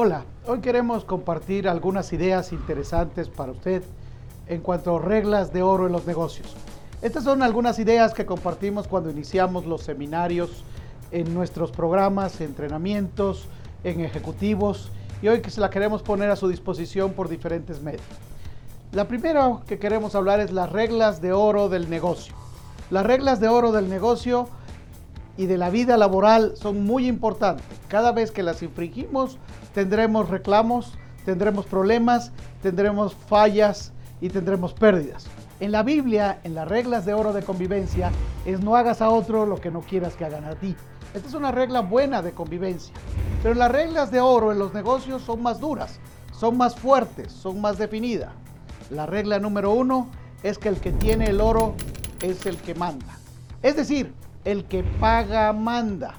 Hola, hoy queremos compartir algunas ideas interesantes para usted en cuanto a reglas de oro en los negocios. Estas son algunas ideas que compartimos cuando iniciamos los seminarios en nuestros programas, entrenamientos, en ejecutivos y hoy que se la queremos poner a su disposición por diferentes medios. La primera que queremos hablar es las reglas de oro del negocio. Las reglas de oro del negocio y de la vida laboral son muy importantes. Cada vez que las infringimos tendremos reclamos, tendremos problemas, tendremos fallas y tendremos pérdidas. En la Biblia, en las reglas de oro de convivencia, es no hagas a otro lo que no quieras que hagan a ti. Esta es una regla buena de convivencia. Pero las reglas de oro en los negocios son más duras, son más fuertes, son más definidas. La regla número uno es que el que tiene el oro es el que manda. Es decir, el que paga manda.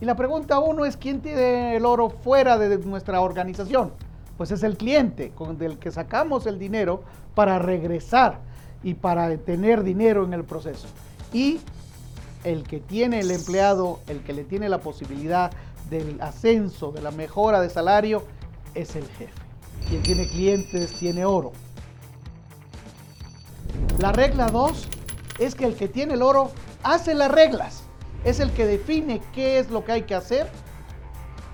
Y la pregunta uno es quién tiene el oro fuera de nuestra organización. Pues es el cliente con que sacamos el dinero para regresar y para tener dinero en el proceso. Y el que tiene el empleado, el que le tiene la posibilidad del ascenso, de la mejora de salario, es el jefe. Quien tiene clientes tiene oro. La regla 2 es que el que tiene el oro hace las reglas. Es el que define qué es lo que hay que hacer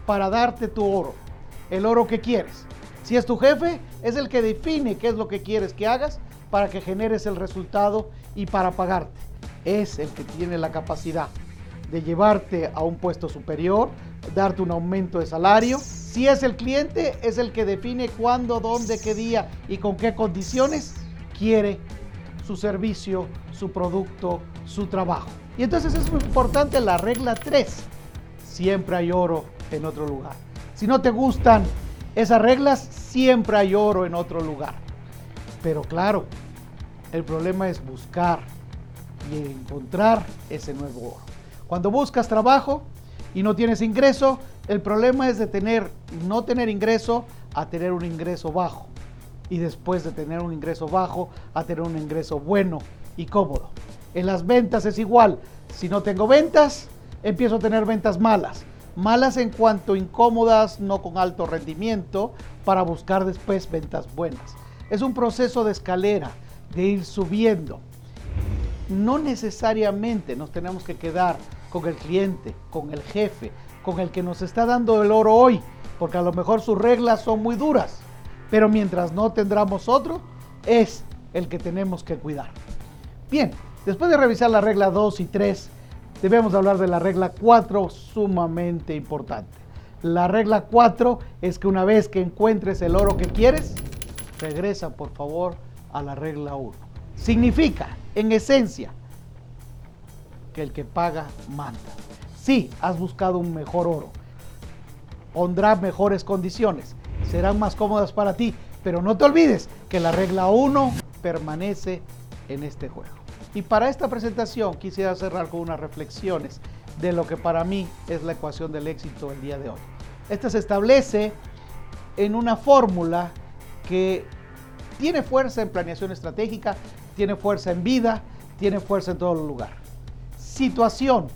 para darte tu oro. El oro que quieres. Si es tu jefe, es el que define qué es lo que quieres que hagas para que generes el resultado y para pagarte. Es el que tiene la capacidad de llevarte a un puesto superior, darte un aumento de salario. Si es el cliente, es el que define cuándo, dónde, qué día y con qué condiciones quiere su servicio, su producto, su trabajo. Y entonces es muy importante la regla 3. Siempre hay oro en otro lugar. Si no te gustan esas reglas, siempre hay oro en otro lugar. Pero claro, el problema es buscar y encontrar ese nuevo oro. Cuando buscas trabajo y no tienes ingreso, el problema es de tener no tener ingreso a tener un ingreso bajo y después de tener un ingreso bajo a tener un ingreso bueno y cómodo. En las ventas es igual. Si no tengo ventas, empiezo a tener ventas malas. Malas en cuanto incómodas, no con alto rendimiento, para buscar después ventas buenas. Es un proceso de escalera, de ir subiendo. No necesariamente nos tenemos que quedar con el cliente, con el jefe, con el que nos está dando el oro hoy, porque a lo mejor sus reglas son muy duras pero mientras no tendremos otro, es el que tenemos que cuidar. Bien, después de revisar la regla 2 y 3, debemos hablar de la regla 4, sumamente importante. La regla 4 es que una vez que encuentres el oro que quieres, regresa por favor a la regla 1. Significa, en esencia, que el que paga manda. Sí, has buscado un mejor oro, pondrá mejores condiciones, serán más cómodas para ti. Pero no te olvides que la regla 1 permanece en este juego. Y para esta presentación quisiera cerrar con unas reflexiones de lo que para mí es la ecuación del éxito el día de hoy. Esta se establece en una fórmula que tiene fuerza en planeación estratégica, tiene fuerza en vida, tiene fuerza en todo lugar. Situación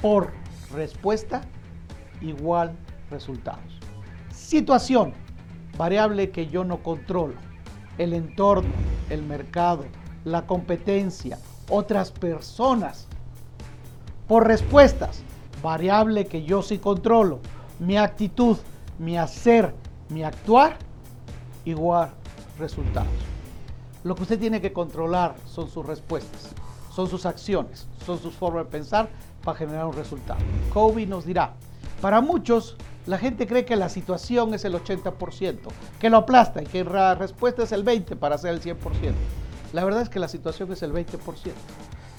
por respuesta igual resultados. Situación, variable que yo no controlo. El entorno, el mercado, la competencia, otras personas. Por respuestas, variable que yo sí controlo. Mi actitud, mi hacer, mi actuar, igual resultados. Lo que usted tiene que controlar son sus respuestas, son sus acciones, son sus formas de pensar para generar un resultado. Kobe nos dirá, para muchos la gente cree que la situación es el 80%, que lo aplasta y que la respuesta es el 20% para hacer el 100%. La verdad es que la situación es el 20%.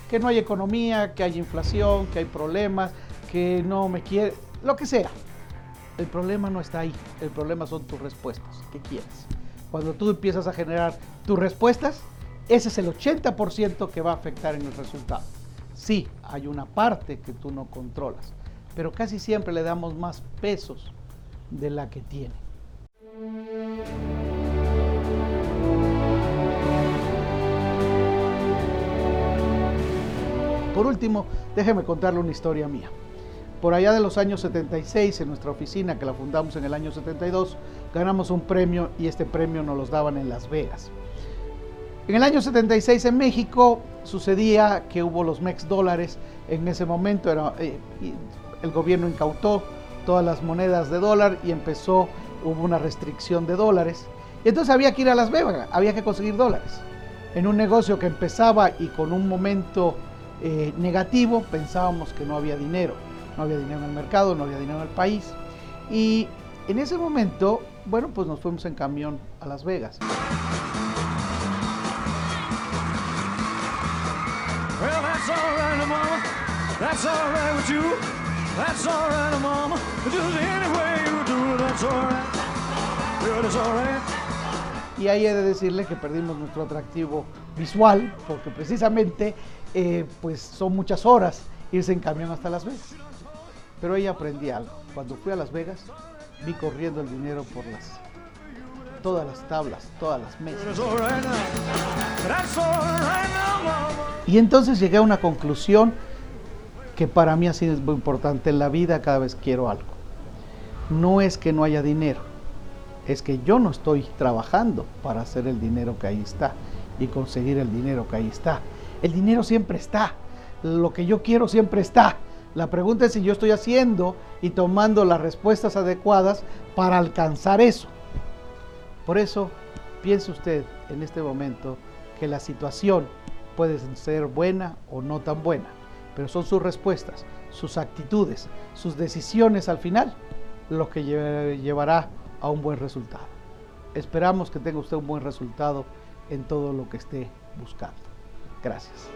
Que no hay economía, que hay inflación, que hay problemas, que no me quiere, lo que sea. El problema no está ahí, el problema son tus respuestas. ¿Qué quieres? Cuando tú empiezas a generar tus respuestas, ese es el 80% que va a afectar en el resultado. Sí, hay una parte que tú no controlas, pero casi siempre le damos más pesos de la que tiene. Por último, déjeme contarle una historia mía. por allá de los años 76 en nuestra oficina que la fundamos en el año 72, ganamos un premio y este premio nos los daban en Las Vegas. En el año 76 en México sucedía que hubo los MEX dólares, en ese momento era, eh, el gobierno incautó todas las monedas de dólar y empezó, hubo una restricción de dólares. Y entonces había que ir a Las Vegas, había que conseguir dólares. En un negocio que empezaba y con un momento eh, negativo, pensábamos que no había dinero. No había dinero en el mercado, no había dinero en el país. Y en ese momento, bueno, pues nos fuimos en camión a Las Vegas. Y ahí he de decirle que perdimos nuestro atractivo visual, porque precisamente eh, pues son muchas horas irse en camión hasta Las Vegas. Pero ahí aprendí algo. Cuando fui a Las Vegas, vi corriendo el dinero por las todas las tablas, todas las mesas. Y entonces llegué a una conclusión que para mí ha sido muy importante en la vida cada vez quiero algo. No es que no haya dinero, es que yo no estoy trabajando para hacer el dinero que ahí está y conseguir el dinero que ahí está. El dinero siempre está, lo que yo quiero siempre está. La pregunta es si yo estoy haciendo y tomando las respuestas adecuadas para alcanzar eso. Por eso, piense usted en este momento que la situación puede ser buena o no tan buena, pero son sus respuestas, sus actitudes, sus decisiones al final lo que llevará a un buen resultado. Esperamos que tenga usted un buen resultado en todo lo que esté buscando. Gracias.